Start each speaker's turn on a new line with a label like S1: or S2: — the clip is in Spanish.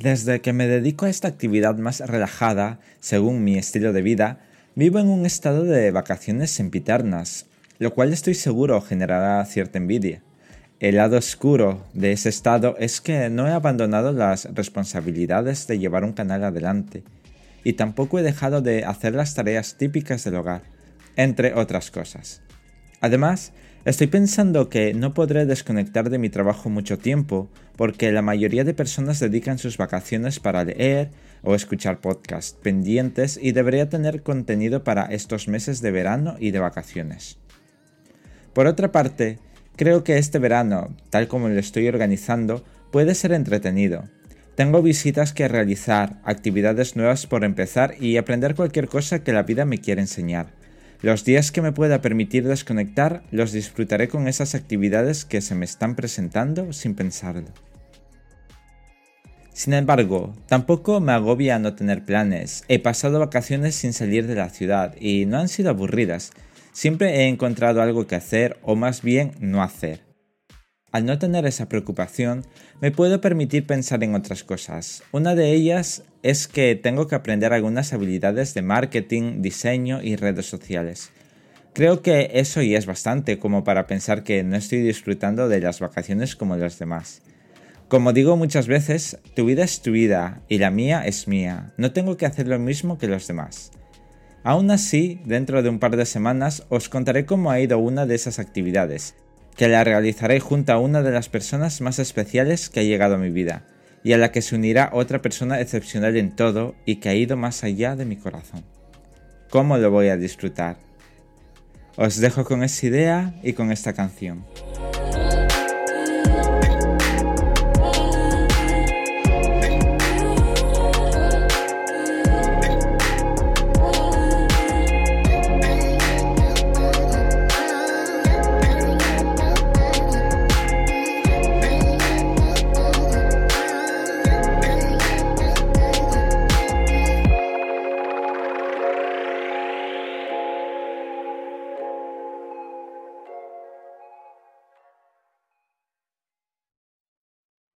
S1: Desde que me dedico a esta actividad más relajada, según mi estilo de vida, vivo en un estado de vacaciones sempiternas, lo cual estoy seguro generará cierta envidia. El lado oscuro de ese estado es que no he abandonado las responsabilidades de llevar un canal adelante, y tampoco he dejado de hacer las tareas típicas del hogar, entre otras cosas. Además, Estoy pensando que no podré desconectar de mi trabajo mucho tiempo porque la mayoría de personas dedican sus vacaciones para leer o escuchar podcasts pendientes y debería tener contenido para estos meses de verano y de vacaciones. Por otra parte, creo que este verano, tal como lo estoy organizando, puede ser entretenido. Tengo visitas que realizar, actividades nuevas por empezar y aprender cualquier cosa que la vida me quiera enseñar. Los días que me pueda permitir desconectar los disfrutaré con esas actividades que se me están presentando sin pensarlo. Sin embargo, tampoco me agobia no tener planes. He pasado vacaciones sin salir de la ciudad y no han sido aburridas. Siempre he encontrado algo que hacer o más bien no hacer. Al no tener esa preocupación, me puedo permitir pensar en otras cosas. Una de ellas es que tengo que aprender algunas habilidades de marketing, diseño y redes sociales. Creo que eso ya es bastante como para pensar que no estoy disfrutando de las vacaciones como los demás. Como digo muchas veces, tu vida es tu vida y la mía es mía. No tengo que hacer lo mismo que los demás. Aún así, dentro de un par de semanas os contaré cómo ha ido una de esas actividades que la realizaré junto a una de las personas más especiales que ha llegado a mi vida, y a la que se unirá otra persona excepcional en todo y que ha ido más allá de mi corazón. ¿Cómo lo voy a disfrutar? Os dejo con esa idea y con esta canción.